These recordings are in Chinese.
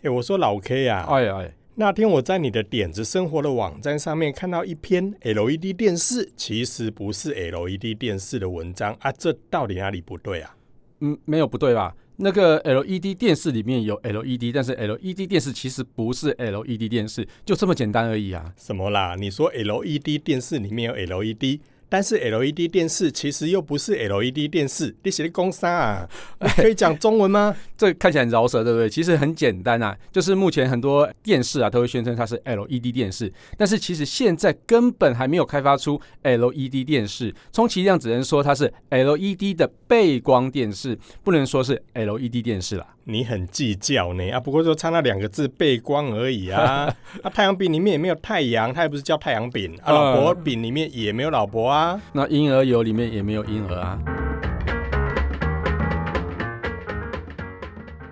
哎、欸，我说老 K 啊，哎哎，那天我在你的点子生活的网站上面看到一篇 LED 电视其实不是 LED 电视的文章啊，这到底哪里不对啊？嗯，没有不对吧？那个 LED 电视里面有 LED，但是 LED 电视其实不是 LED 电视，就这么简单而已啊。什么啦？你说 LED 电视里面有 LED？但是 LED 电视其实又不是 LED 电视，你写的公啥啊？可以讲中文吗？这看起来很饶舌，对不对？其实很简单啊，就是目前很多电视啊都会宣称它是 LED 电视，但是其实现在根本还没有开发出 LED 电视，充其量只能说它是 LED 的背光电视，不能说是 LED 电视啦。你很计较呢啊，不过就差那两个字背光而已啊。啊，太阳饼里面也没有太阳，它也不是叫太阳饼啊。老婆饼里面也没有老婆啊。那婴儿油里面也没有婴儿啊。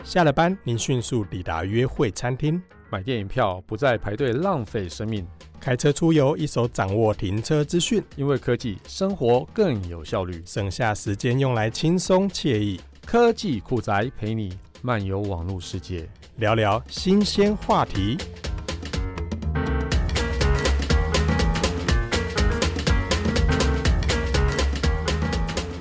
下了班，您迅速抵达约会餐厅，买电影票不再排队浪费生命，开车出游一手掌握停车资讯，因为科技生活更有效率，省下时间用来轻松惬意。科技酷宅陪你漫游网络世界，聊聊新鲜话题。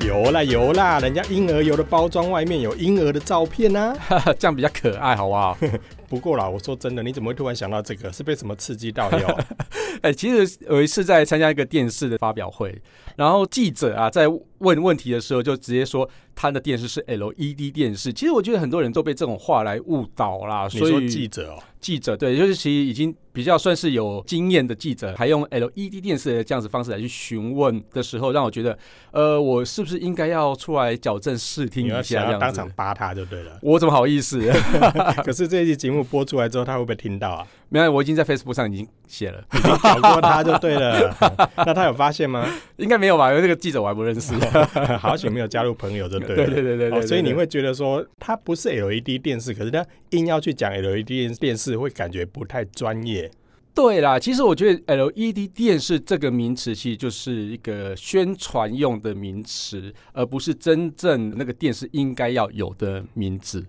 有啦有啦，人家婴儿油的包装外面有婴儿的照片啊，这样比较可爱，好不好？不过啦，我说真的，你怎么会突然想到这个？是被什么刺激到哟？哎、欸，其实有一次在参加一个电视的发表会，然后记者啊在问问题的时候，就直接说。他的电视是 LED 电视，其实我觉得很多人都被这种话来误导啦。所以记者哦，记者对，就是其实已经比较算是有经验的记者，还用 LED 电视的这样子方式来去询问的时候，让我觉得，呃，我是不是应该要出来矫正视听一下，这样子当场扒他就对了。我怎么好意思？可是这一期节目播出来之后，他会不会听到啊？没有，我已经在 Facebook 上已经写了，已经讲过他就对了。那他有发现吗？应该没有吧？因为这个记者我还不认识，好久没有加入朋友就对了。对对对对对，所以你会觉得说它不是 LED 电视，可是它硬要去讲 LED 电视，会感觉不太专业。对啦，其实我觉得 LED 电视这个名词其实就是一个宣传用的名词，而不是真正那个电视应该要有的名字。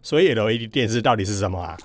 所以 LED 电视到底是什么啊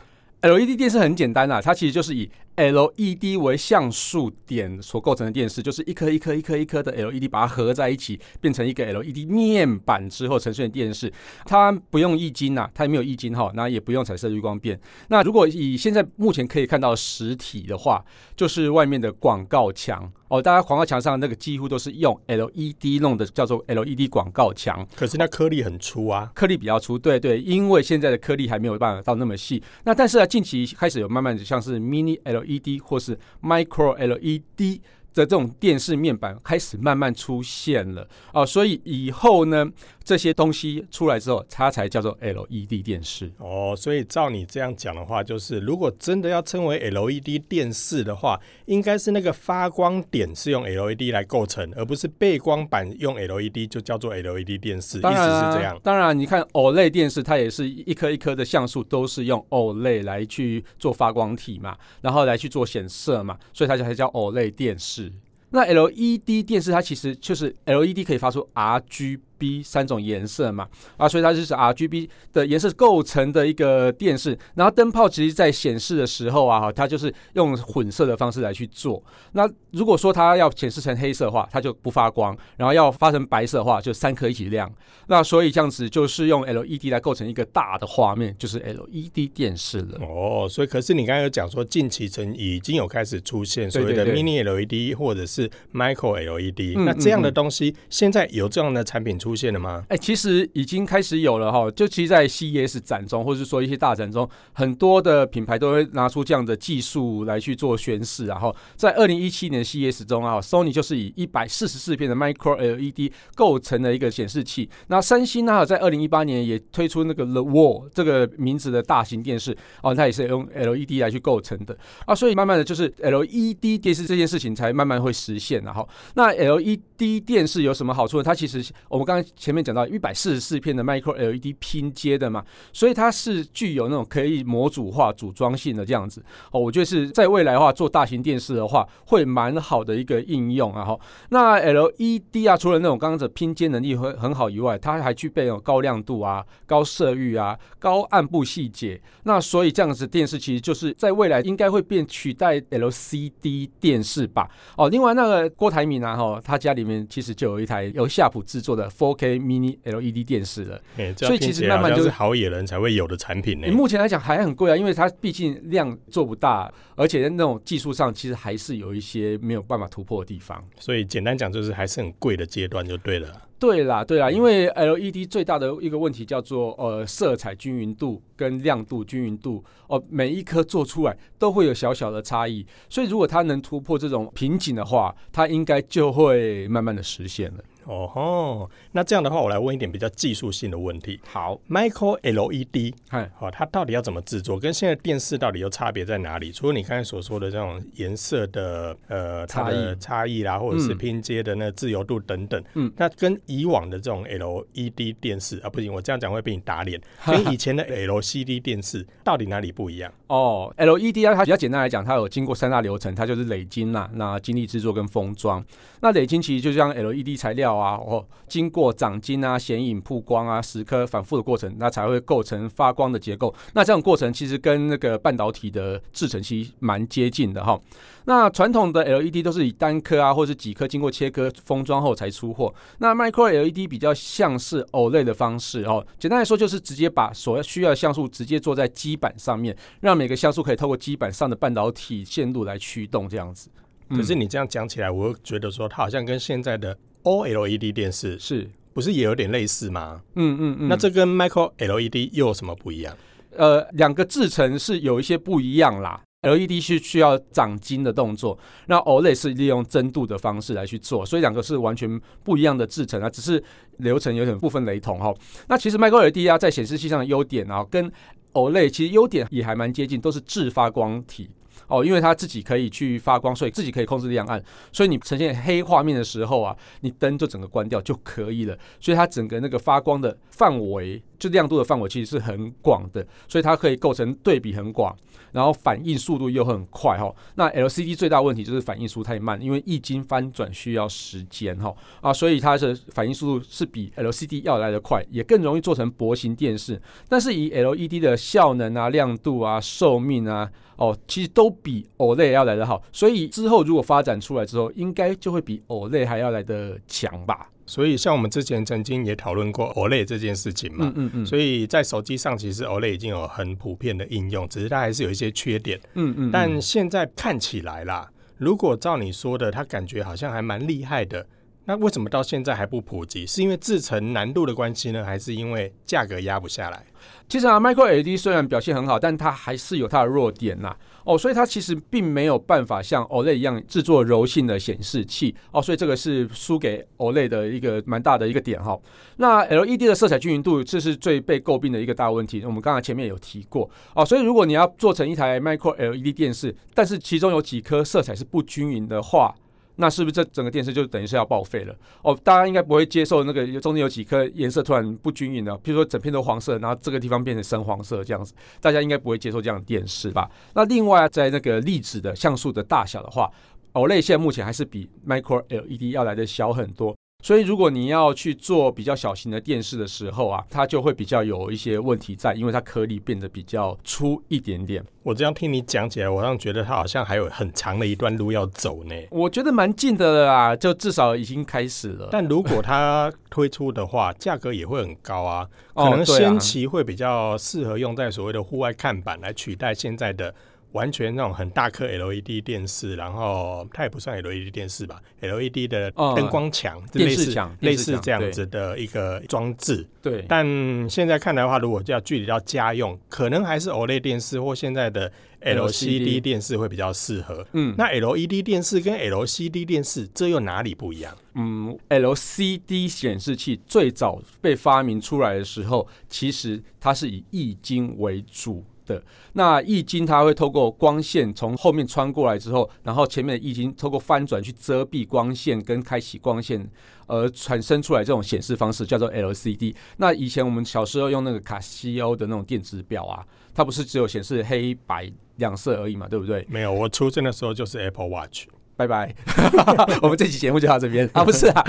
？LED 电视很简单啦，它其实就是以 LED 为像素点所构成的电视，就是一颗一颗一颗一颗的 LED 把它合在一起，变成一个 LED 面板之后呈现的电视。它不用液晶呐，它也没有液晶哈，那也不用彩色滤光片。那如果以现在目前可以看到实体的话，就是外面的广告墙。哦，大家广告墙上那个几乎都是用 LED 弄的，叫做 LED 广告墙。可是那颗粒很粗啊，颗粒比较粗，对对，因为现在的颗粒还没有办法到那么细。那但是啊，近期开始有慢慢的像是 Mini LED E D 或是 Micro LED。的这种电视面板开始慢慢出现了啊，所以以后呢，这些东西出来之后，它才叫做 LED 电视哦。所以照你这样讲的话，就是如果真的要称为 LED 电视的话，应该是那个发光点是用 LED 来构成，而不是背光板用 LED 就叫做 LED 电视。当然啊，意思是这样。当然，你看 OLED 电视，它也是一颗一颗的像素都是用 OLED 来去做发光体嘛，然后来去做显色嘛，所以它就才叫 OLED 电视。那 LED 电视它其实就是 LED 可以发出 RGB 三种颜色嘛，啊，所以它就是 RGB 的颜色构成的一个电视。然后灯泡其实在显示的时候啊，它就是用混色的方式来去做。那如果说它要显示成黑色的话，它就不发光；然后要发成白色的话，就三颗一起亮。那所以这样子就是用 LED 来构成一个大的画面，就是 LED 电视了。哦，所以可是你刚才有讲说，近期曾已经有开始出现所谓的 Mini LED 或者是 Micro LED，那这样的东西现在有这样的产品出现了吗？哎、其实已经开始有了哈。就其实，在 CES 展中，或者是说一些大展中，很多的品牌都会拿出这样的技术来去做宣示。然后在二零一七年 CES 中啊，Sony 就是以一百四十四片的 Micro LED 构成的一个显示器。那三星呢，在二零一八年也推出那个 The Wall 这个名字的大型电视哦，它也是用 LED 来去构成的啊。所以慢慢的就是 LED 电视这件事情才慢慢会实现。然后，那 LED 电视有什么好处呢？它其实我们刚刚前面讲到一百四十四片的 Micro LED 拼接的嘛，所以它是具有那种可以模组化组装性的这样子哦。我觉得是在未来的话，做大型电视的话，会蛮好的一个应用啊。哈，那 LED 啊，除了那种刚刚的拼接能力会很好以外，它还具备那种高亮度啊、高色域啊、高暗部细节。那所以这样子电视其实就是在未来应该会变取代 LCD 电视吧。哦，另外那个郭台铭啊，哈，他家里面其实就有一台由夏普制作的 4K Mini LED 电视了。欸、所以其实慢慢就是好野人才会有的产品呢。目前来讲还很贵啊，因为它毕竟量做不大，而且那种技术上其实还是有一些没有办法突破的地方。所以简单讲就是还是很贵的阶段就对了。对啦，对啦，因为 LED 最大的一个问题叫做呃色彩均匀度跟亮度均匀度哦，每一颗做出来都会有小小的差异，所以如果它能突破这种瓶颈的话，它应该就会慢慢的实现了。哦吼，那这样的话，我来问一点比较技术性的问题。好，Micro LED，嗨，好，它到底要怎么制作？跟现在电视到底有差别在哪里？除了你刚才所说的这种颜色的呃差异差异啦，或者是拼接的那个自由度等等，嗯，那跟以往的这种 LED 电视啊，不行，我这样讲会被你打脸。跟以前的 LCD 电视到底哪里不一样？哦，LED 啊，它比较简单来讲，它有经过三大流程，它就是磊晶啦，那晶粒制作跟封装。那磊晶其实就像 LED 材料啊，哦，经过长晶啊、显影、曝光啊、蚀刻反复的过程，那才会构成发光的结构。那这种过程其实跟那个半导体的制程期蛮接近的哈。那传统的 LED 都是以单颗啊，或者是几颗经过切割封装后才出货。那 Micro LED 比较像是 OLED 的方式哦，简单来说就是直接把所需要的像素直接做在基板上面，让每个像素可以透过基板上的半导体线路来驱动这样子。可是你这样讲起来，我觉得说它好像跟现在的 OLED 电视是不是也有点类似吗？嗯嗯嗯。那这跟 Micro LED 又有什么不一样？呃，两个制程是有一些不一样啦。LED 是需要长晶的动作，那 OLED 是利用增度的方式来去做，所以两个是完全不一样的制程啊，只是流程有点部分雷同哈。那其实 Micro LED 啊，在显示器上的优点啊，跟 OLED 其实优点也还蛮接近，都是自发光体。哦，因为它自己可以去发光，所以自己可以控制亮暗，所以你呈现黑画面的时候啊，你灯就整个关掉就可以了。所以它整个那个发光的范围，就亮度的范围其实是很广的，所以它可以构成对比很广，然后反应速度又很快哈。那 LCD 最大问题就是反应速度太慢，因为液晶翻转需要时间哈啊，所以它的反应速度是比 LCD 要来得快，也更容易做成薄型电视。但是以 LED 的效能啊、亮度啊、寿命啊。哦，其实都比 OLED 要来得好，所以之后如果发展出来之后，应该就会比 OLED 还要来得强吧。所以像我们之前曾经也讨论过 OLED 这件事情嘛，嗯嗯嗯，所以在手机上其实 OLED 已经有很普遍的应用，只是它还是有一些缺点，嗯嗯，但现在看起来啦，如果照你说的，它感觉好像还蛮厉害的。那为什么到现在还不普及？是因为制成难度的关系呢，还是因为价格压不下来？其实啊，Micro LED 虽然表现很好，但它还是有它的弱点呐。哦，所以它其实并没有办法像 OLED 一样制作柔性的显示器。哦，所以这个是输给 OLED 的一个蛮大的一个点哈。那 LED 的色彩均匀度，这是最被诟病的一个大问题。我们刚才前面有提过。哦，所以如果你要做成一台 Micro LED 电视，但是其中有几颗色彩是不均匀的话，那是不是这整个电视就等于是要报废了？哦，大家应该不会接受那个中间有几颗颜色突然不均匀的，譬如说整片都黄色，然后这个地方变成深黄色这样子，大家应该不会接受这样的电视吧？那另外在那个粒子的像素的大小的话，OLED 现在目前还是比 Micro LED 要来的小很多。所以，如果你要去做比较小型的电视的时候啊，它就会比较有一些问题在，因为它颗粒变得比较粗一点点。我这样听你讲起来，我好像觉得它好像还有很长的一段路要走呢。我觉得蛮近的啦，就至少已经开始了。但如果它推出的话，价格也会很高啊，可能先期会比较适合用在所谓的户外看板来取代现在的。完全那种很大颗 LED 电视，然后它也不算 LED 电视吧，LED 的灯光墙，哦、类似类似这样子的一个装置。对，但现在看来的话，如果要具体到家用，可能还是 OLED 电视或现在的 LCD 电视会比较适合。嗯，那 LED 电视跟 LCD 电视这又哪里不一样？嗯，LCD 显示器最早被发明出来的时候，其实它是以液晶为主。的。那液晶它会透过光线从后面穿过来之后，然后前面的液晶透过翻转去遮蔽光线跟开启光线，而产生出来这种显示方式叫做 LCD。那以前我们小时候用那个卡西欧的那种电子表啊，它不是只有显示黑白两色而已嘛，对不对？没有，我出生的时候就是 Apple Watch。拜拜，我们这期节目就到这边啊，不是啊。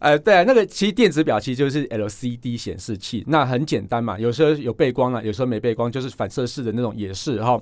呃，对啊，那个其实电子表其实就是 LCD 显示器，那很简单嘛，有时候有背光啊，有时候没背光，就是反射式的那种也是哈。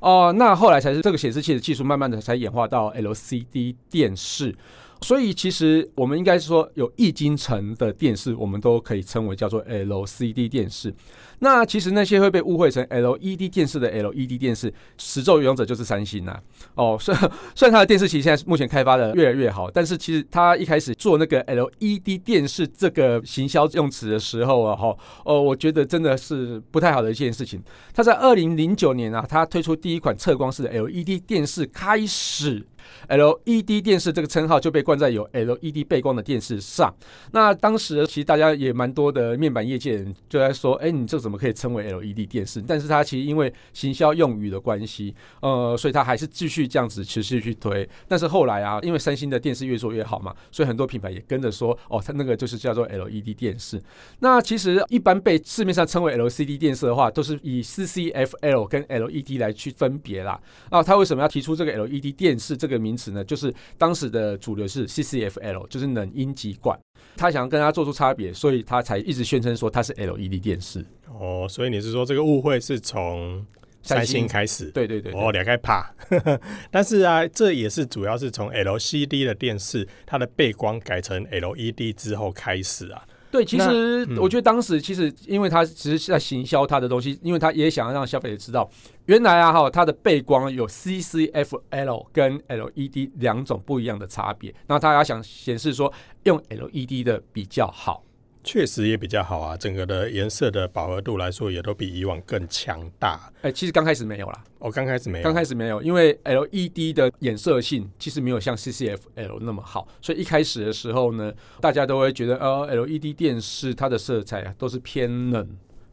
哦，那后来才是这个显示器的技术，慢慢的才演化到 LCD 电视。所以其实我们应该说，有液晶层的电视，我们都可以称为叫做 LCD 电视。那其实那些会被误会成 LED 电视的 LED 电视，始作俑者就是三星呐。哦，虽然虽然它的电视其实现在目前开发的越来越好，但是其实它一开始做那个 LED 电视这个行销用词的时候啊，哈，哦，我觉得真的是不太好的一件事情。它在二零零九年啊，它推出第一款测光式的 LED 电视开始。LED 电视这个称号就被冠在有 LED 背光的电视上。那当时其实大家也蛮多的面板业界人就在说：“哎，你这怎么可以称为 LED 电视？”但是它其实因为行销用语的关系，呃，所以它还是继续这样子持续去推。但是后来啊，因为三星的电视越做越好嘛，所以很多品牌也跟着说：“哦，它那个就是叫做 LED 电视。”那其实一般被市面上称为 LCD 电视的话，都是以 CCFL 跟 LED 来去分别啦。啊，他为什么要提出这个 LED 电视这个？名词呢，就是当时的主流是 CCFL，就是冷阴极管。他想要跟他做出差别，所以他才一直宣称说它是 LED 电视。哦，所以你是说这个误会是从三星开始？对对对，对，哦，两个怕。但是啊，这也是主要是从 LCD 的电视，它的背光改成 LED 之后开始啊。对，其实我觉得当时其实，因为他只是在行销他的东西，因为他也想要让消费者知道，原来啊哈，它的背光有 CCFL 跟 LED 两种不一样的差别，那他要想显示说用 LED 的比较好。确实也比较好啊，整个的颜色的饱和度来说，也都比以往更强大。哎、欸，其实刚开始没有啦，哦，刚开始没有，刚开始没有，因为 LED 的衍射性其实没有像 CCFL 那么好，所以一开始的时候呢，大家都会觉得，呃，LED 电视它的色彩啊都是偏冷，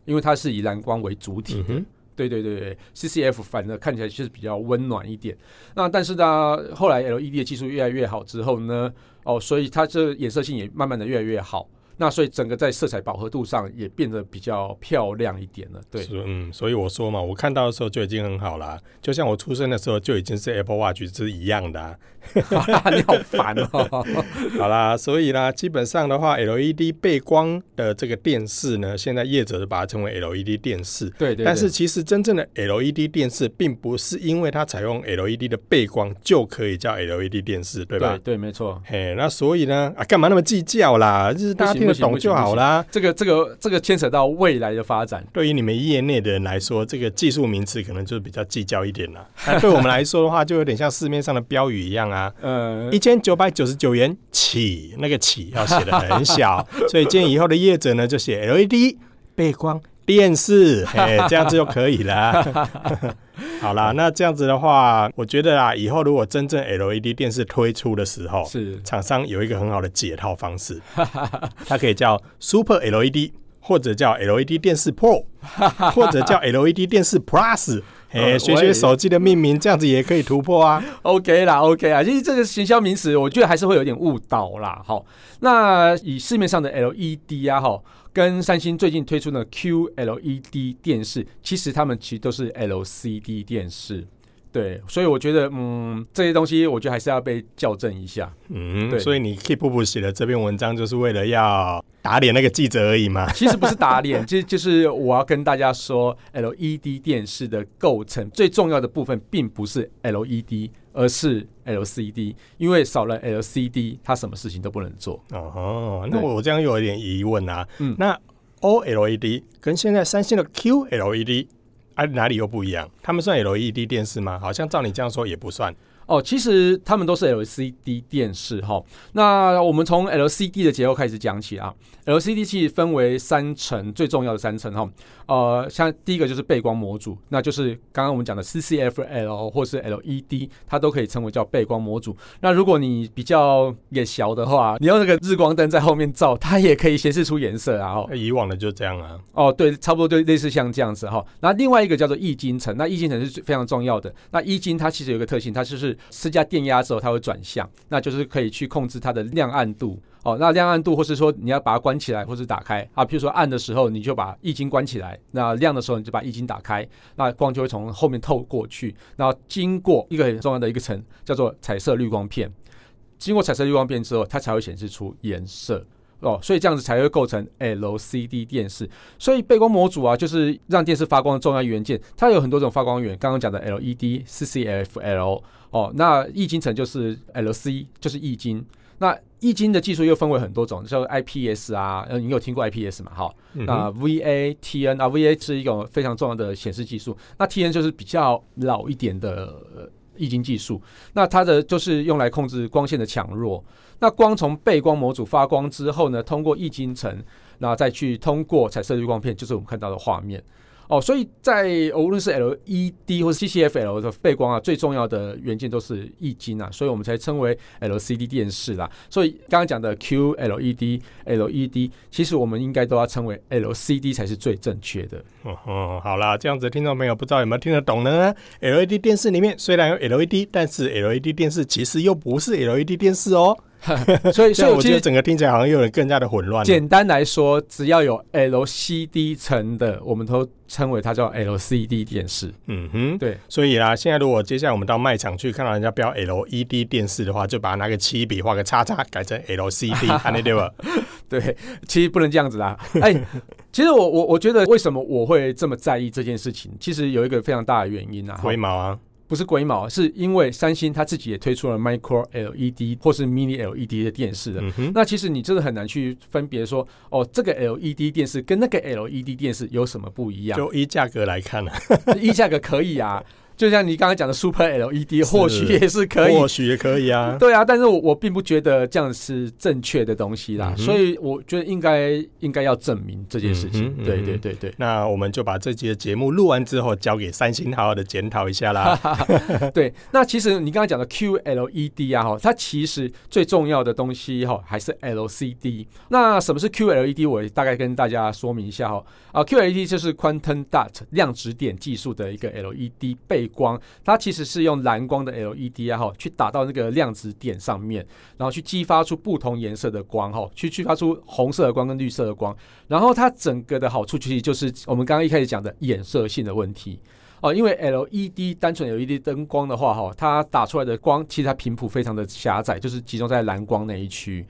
因为它是以蓝光为主体的。嗯、对对对对，CCF 反而看起来就是比较温暖一点。那但是呢，后来 LED 的技术越来越好之后呢，哦，所以它这衍射性也慢慢的越来越好。那所以整个在色彩饱和度上也变得比较漂亮一点了，对，嗯，所以我说嘛，我看到的时候就已经很好了，就像我出生的时候就已经是 Apple Watch 是一样的、啊。你好烦哦。好啦，所以呢，基本上的话，LED 背光的这个电视呢，现在业者就把它称为 LED 电视。对，对对。但是其实真正的 LED 电视，并不是因为它采用 LED 的背光就可以叫 LED 电视，对吧？对，对，没错。嘿，那所以呢，啊，干嘛那么计较啦？就是大家。懂就好啦。这个、这个、这个牵扯到未来的发展。对于你们业内的人来说，这个技术名词可能就是比较计较一点啦。那 对我们来说的话，就有点像市面上的标语一样啊。嗯，一千九百九十九元起，那个起要写的很小，所以建议以后的业者呢，就写 LED 背光电视，嘿，这样子就可以了。好啦，那这样子的话，我觉得啊，以后如果真正 LED 电视推出的时候，是。厂商有一个很好的解套方式，它可以叫 Super LED，或者叫 LED 电视 Pro，或者叫 LED 电视 Plus，哎，学学手机的命名，这样子也可以突破啊。OK 啦，OK 啊，其实这个行销名词，我觉得还是会有点误导啦。好，那以市面上的 LED 啊，哈。跟三星最近推出的 QLED 电视，其实他们其实都是 LCD 电视，对，所以我觉得，嗯，这些东西我觉得还是要被校正一下，嗯，对，所以你 Keep 不写的这篇文章就是为了要打脸那个记者而已嘛？其实不是打脸，就就是我要跟大家说，LED 电视的构成最重要的部分，并不是 LED。而是 LCD，因为少了 LCD，它什么事情都不能做。哦，那我这样又有点疑问啊。嗯，那 OLED 跟现在三星的 QLED 哎哪里又不一样？他们算 LED 电视吗？好像照你这样说也不算。哦，其实他们都是 LCD 电视哈。那我们从 LCD 的结构开始讲起啊。LCD 其实分为三层，最重要的三层哈。呃，像第一个就是背光模组，那就是刚刚我们讲的 CCFL 或是 LED，它都可以称为叫背光模组。那如果你比较眼小的话，你用那个日光灯在后面照，它也可以显示出颜色啊。哦，以往的就这样啊。哦，对，差不多就类似像这样子哈。那另外一个叫做液晶层，那液晶层是非常重要的。那液晶它其实有一个特性，它就是施加电压之后它会转向，那就是可以去控制它的亮暗度。哦，那亮暗度，或是说你要把它关起来，或是打开啊。比如说暗的时候，你就把液晶关起来；那亮的时候，你就把液晶打开，那光就会从后面透过去。然后经过一个很重要的一个层，叫做彩色滤光片。经过彩色滤光片之后，它才会显示出颜色哦。所以这样子才会构成 LCD 电视。所以背光模组啊，就是让电视发光的重要元件。它有很多种发光源，刚刚讲的 LED、CCFL 哦。那易晶层就是 LC，就是易晶。那易晶的技术又分为很多种，叫 IPS 啊，呃，你有听过 IPS 嘛？哈，嗯、那 VA、TN 啊，VA 是一种非常重要的显示技术，那 TN 就是比较老一点的易晶技术，那它的就是用来控制光线的强弱。那光从背光模组发光之后呢，通过易晶层，然后再去通过彩色滤光片，就是我们看到的画面。哦，所以在无论是 LED 或是 CCFL 的背光啊，最重要的元件都是液晶啊，所以我们才称为 LCD 电视啦。所以刚刚讲的 QLED、LED，其实我们应该都要称为 LCD 才是最正确的。哦，好啦，这样子听众朋友不知道有没有听得懂呢？LED 电视里面虽然有 LED，但是 LED 电视其实又不是 LED 电视哦。所以，所以我觉得整个听起来好像有点更加的混乱。简单来说，只要有 LCD 层的，我们都称为它叫 LCD 电视。嗯哼，对。所以啦，现在如果接下来我们到卖场去看到人家标 LED 电视的话，就把它拿个七笔画个叉叉，改成 LCD，看得对吧？对，其实不能这样子啦。哎，其实我我我觉得为什么我会这么在意这件事情？其实有一个非常大的原因啊，灰毛啊。不是龟毛，是因为三星它自己也推出了 Micro LED 或是 Mini LED 的电视的。嗯、那其实你真的很难去分别说，哦，这个 LED 电视跟那个 LED 电视有什么不一样？就依价格来看呢、啊，依价格可以啊。就像你刚刚讲的 Super LED，或许也是可以，或许也可以啊。对啊，但是我我并不觉得这样是正确的东西啦，嗯、所以我觉得应该应该要证明这件事情。嗯、对对对对。那我们就把这集的节目录完之后，交给三星好好的检讨一下啦。对，那其实你刚刚讲的 QLED 啊，哈，它其实最重要的东西哈还是 LCD。那什么是 QLED？我大概跟大家说明一下哈。啊，QLED 就是 Quantum Dot 量子点技术的一个 LED 背光，它其实是用蓝光的 LED 啊，哈，去打到那个量子点上面，然后去激发出不同颜色的光，哈，去激发出红色的光跟绿色的光。然后它整个的好处其实就是我们刚刚一开始讲的衍射性的问题哦，因为 LED 单纯 LED 灯光的话，哈，它打出来的光其实它频谱非常的狭窄，就是集中在蓝光那一区。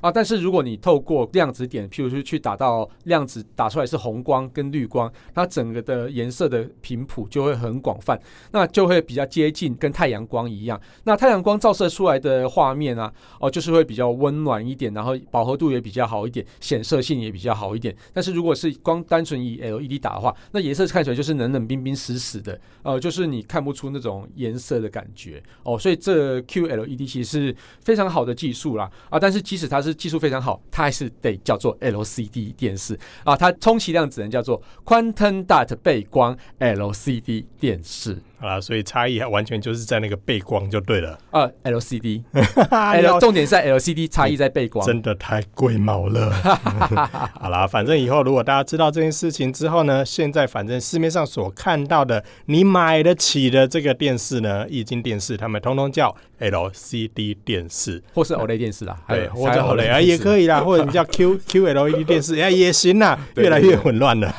啊，但是如果你透过量子点，譬如说去打到量子打出来是红光跟绿光，它整个的颜色的频谱就会很广泛，那就会比较接近跟太阳光一样。那太阳光照射出来的画面啊，哦，就是会比较温暖一点，然后饱和度也比较好一点，显色性也比较好一点。但是如果是光单纯以 LED 打的话，那颜色看起来就是冷冷冰冰死死的，呃，就是你看不出那种颜色的感觉哦。所以这 QLED 其实是非常好的技术啦，啊，但是即使它是技术非常好，它还是得叫做 LCD 电视啊，它充其量只能叫做 Quantum Dot 背光 LCD 电视。好啦，所以差异完全就是在那个背光就对了。呃，LCD，L 重点是在 LCD，差异在背光，真的太贵毛了。好啦，反正以后如果大家知道这件事情之后呢，现在反正市面上所看到的你买得起的这个电视呢，液晶电视，他们通通叫 LCD 电视，或是 OLED 电视啦，对，或者 OLED 啊也可以啦，或者你叫 Q QLED 电视，哎也行啦，越来越混乱了。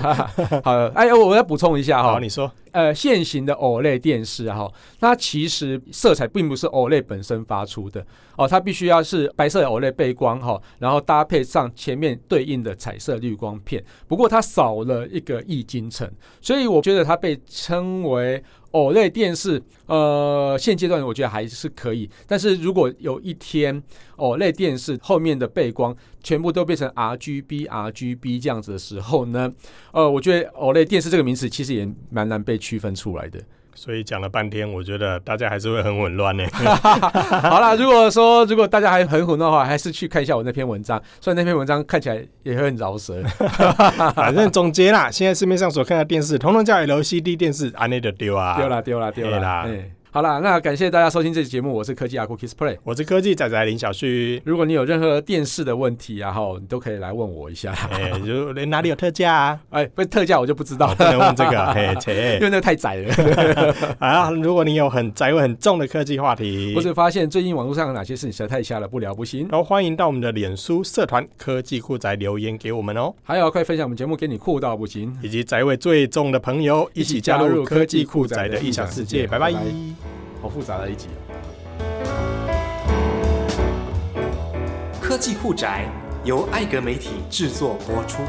好，哎，我要补充一下哈，好，你说。呃，现行的 OLED 电视哈，它其实色彩并不是 OLED 本身发出的哦，它必须要是白色的 OLED 背光哈，然后搭配上前面对应的彩色滤光片。不过它少了一个液晶层，所以我觉得它被称为。OLED 电视，呃，现阶段我觉得还是可以。但是如果有一天 OLED 电视后面的背光全部都变成 RGB、RGB 这样子的时候呢，呃，我觉得 OLED 电视这个名词其实也蛮难被区分出来的。所以讲了半天，我觉得大家还是会很混乱呢。好啦，如果说如果大家还很混乱的话，还是去看一下我那篇文章。虽然那篇文章看起来也会很饶舌，反正总结啦，现在市面上所看的电视，统统叫 LCD 电视，安内的丢啊，丢啦丢啦丢啦。欸好了，那感谢大家收听这期节目，我是科技阿酷 Kiss Play，我是科技仔仔林小旭。如果你有任何电视的问题，然后你都可以来问我一下。哎、欸，就哪里有特价啊？哎、欸，不是特价我就不知道，哦、不能问这个，嘿，切，因为那个太窄了。啊，如果你有很宅味很重的科技话题，或是发现最近网络上有哪些事情实在太瞎了，不聊不行，然后欢迎到我们的脸书社团科技酷宅留言给我们哦。还有，快分享我们节目给你酷到不行，以及宅味最重的朋友一起加入科技酷宅的异想世界。拜拜。拜拜好复杂的一集。科技酷宅由艾格媒体制作播出。